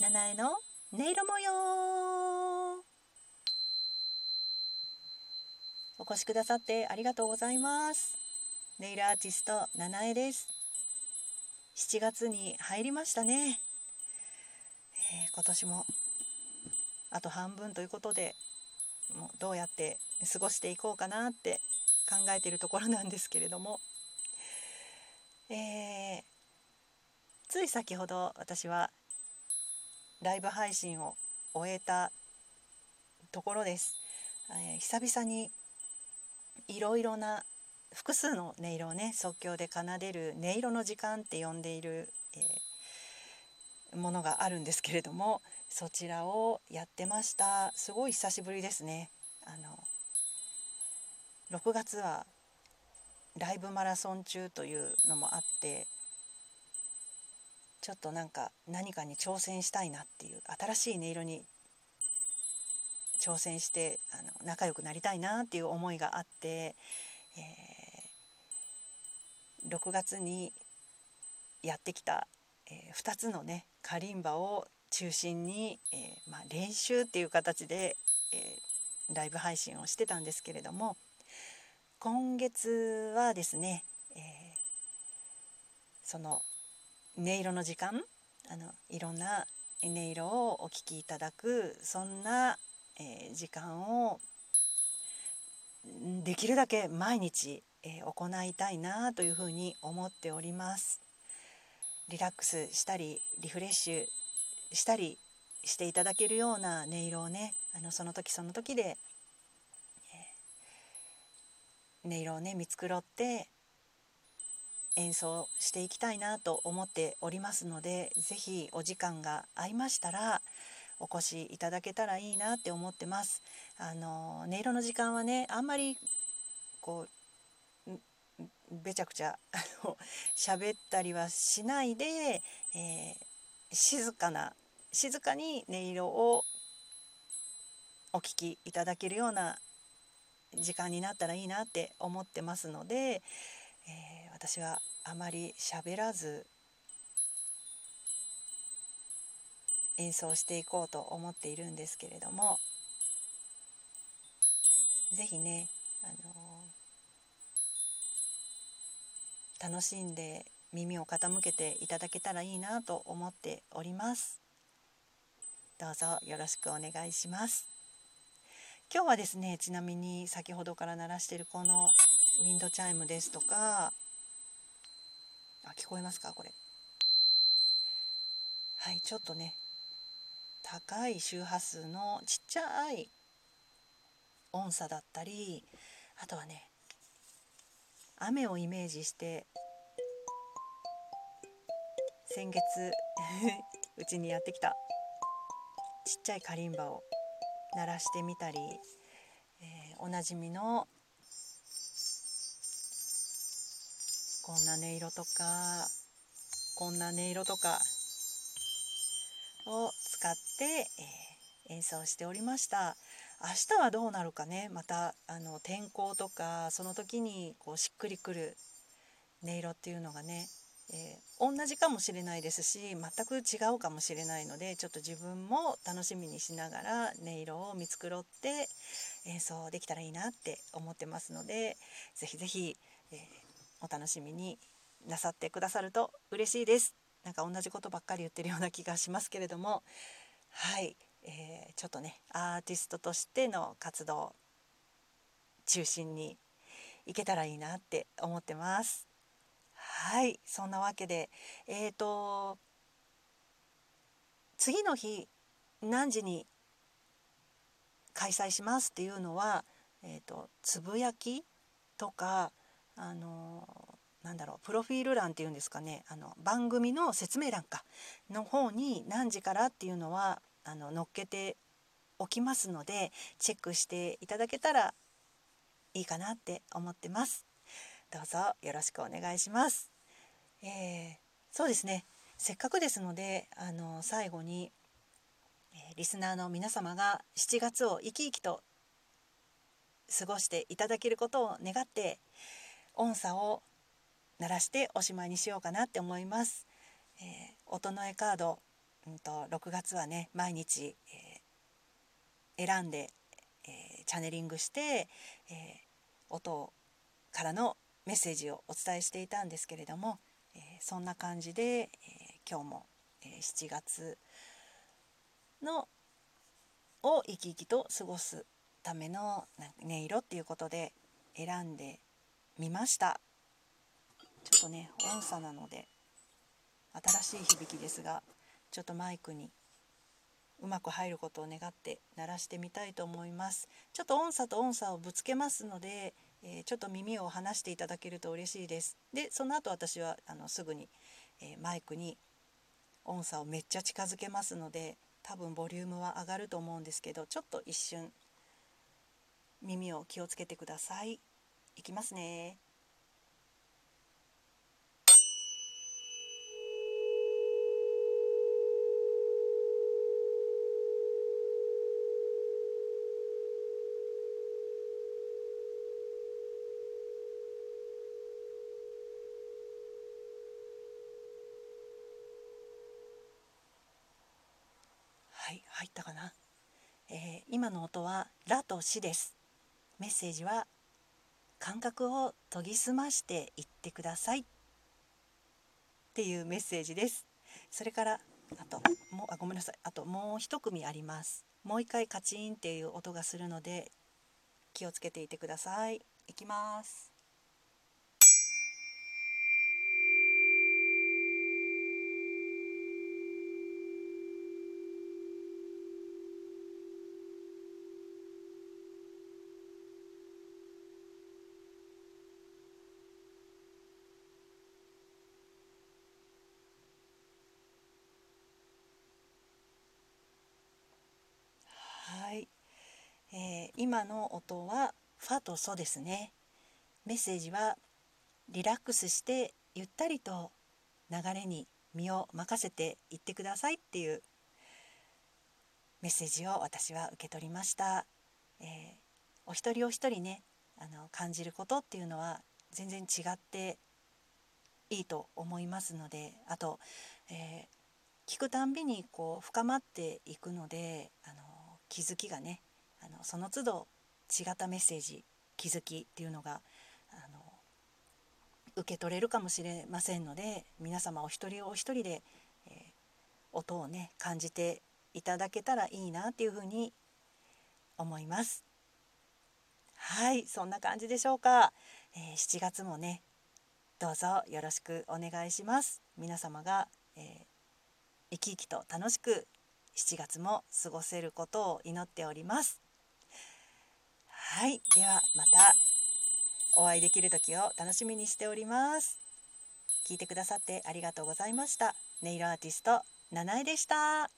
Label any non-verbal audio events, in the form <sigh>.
七重の音色模様。お越しくださってありがとうございます。ネイルアーティスト七重です。7月に入りましたね、えー、今年もあと半分ということでもうどうやって過ごしていこうかなって考えているところなんですけれども、えー、つい先ほど私はライブ配信を終えたところです、えー、久々にいろいろな複数の音色をね即興で奏でる音色の時間って呼んでいる、えー、ものがあるんですけれどもそちらをやってました。すごい久しぶりですね。あの6月はライブマラソン中というのもあってちょっとなんか何かに挑戦したいなっていう新しい音色に挑戦してあの仲良くなりたいなっていう思いがあって、えー、6月にやってきた、えー、2つのねカリンバを中心に、えー、まあ、練習っていう形で、えライブ配信をしてたんですけれども今月はですね、えその音色の時間あのいろんな音色をお聴きいただくそんな、えー、時間をできるだけ毎日、えー、行いたいなというふうに思っております。リラックスしたりリフレッシュしたりしていただけるような音色をねあのその時その時で、えー、音色をね見繕って演奏していきたいなと思っておりますので是非お時間が合いましたらお越しいただけたらいいなって思ってます。あの音色の時間はねあんまりこうべちゃくちゃ喋ったりはしないで、えー、静かな静かに音色をお聴きいただけるような時間になったらいいなって思ってますので、えー、私はあまり喋らず演奏していこうと思っているんですけれども是非ね、あのー、楽しんで耳を傾けていただけたらいいなと思っております。どうぞよろしくお願いします。今日はですねちなみに先ほどから鳴らしているこのウィンドチャイムですとかあ聞こえますか？これ。はいちょっとね高い周波数のちっちゃい音差だったりあとはね雨をイメージして先月 <laughs> うちにやってきたちっちゃいカリンバを鳴らしてみたり、えー、おなじみのこんな音色とかこんな音色とかを使って、えー、演奏しておりました。明日はどうなるかね。またあの天候とかその時にこうしっくりくる音色っていうのがね、えー、同じかもしれないですし全く違うかもしれないのでちょっと自分も楽しみにしながら音色を見繕って演奏できたらいいなって思ってますので是非是非、えーお楽しみになさってくださると嬉しいです。なんか同じことばっかり言ってるような気がしますけれども。はい、えー、ちょっとねアーティストとしての活動中心にいけたらいいなって思ってます。はい。そんなわけでえっ、ー、と次の日何時に開催しますっていうのは、えーとつぶやきとかあのなんだろうプロフィール欄っていうんですかねあの番組の説明欄かの方に何時からっていうのはあの載っけておきますのでチェックしていただけたらいいかなって思ってます。どうぞよろしくお願いします。えー、そうですねせっかくですのであの最後に、えー、リスナーの皆様が7月を生き生きと過ごしていただけることを願って音差を鳴らしておしまいにしようかなって思います。えー、音の絵カードうんと、6月はね毎日、えー、選んで、えー、チャネリングして、えー、音からのメッセージをお伝えしていたんですけれども、えそんな感じで、え今日も、え7月のを生き生きと過ごすための音色っていうことで選んでみました。ちょっとね音差なので新しい響きですがちょっとマイクにうまく入ることを願って鳴らしてみたいと思います。ちょっと音差と音差をぶつけますので、えー、ちょっと耳を離していただけると嬉しいです。でその後私はあのすぐに、えー、マイクに音差をめっちゃ近づけますので多分ボリュームは上がると思うんですけどちょっと一瞬耳を気をつけてください。いきますね。はい入ったかな、えー、今の音はラとシです。メッセージは感覚を研ぎ澄ましていってください。っていうメッセージです。それからあともうあごめんなさい。あともう一組あります。もう一回カチンっていう音がするので気をつけていてください。いきます。い、えー今の音はファとソですね。メッセージはリラックスしてゆったりと流れに身を任せていってくださいっていうメッセージを私は受け取りました、えー、お一人お一人ねあの感じることっていうのは全然違っていいと思いますのであと、えー、聞くたんびにこう深まっていくのであの気づきがねあのその都度違ったメッセージ気づきっていうのがあの受け取れるかもしれませんので皆様お一人お一人で、えー、音をね感じていただけたらいいなっていうふうに思います。はいそんな感じでしょうか、えー、7月もねどうぞよろしくお願いします皆様が、えー、生き生きと楽しく7月も過ごせることを祈っております。はい。ではまたお会いできる時を楽しみにしております。聞いてくださってありがとうございました。ネイルアーティスト七重でした。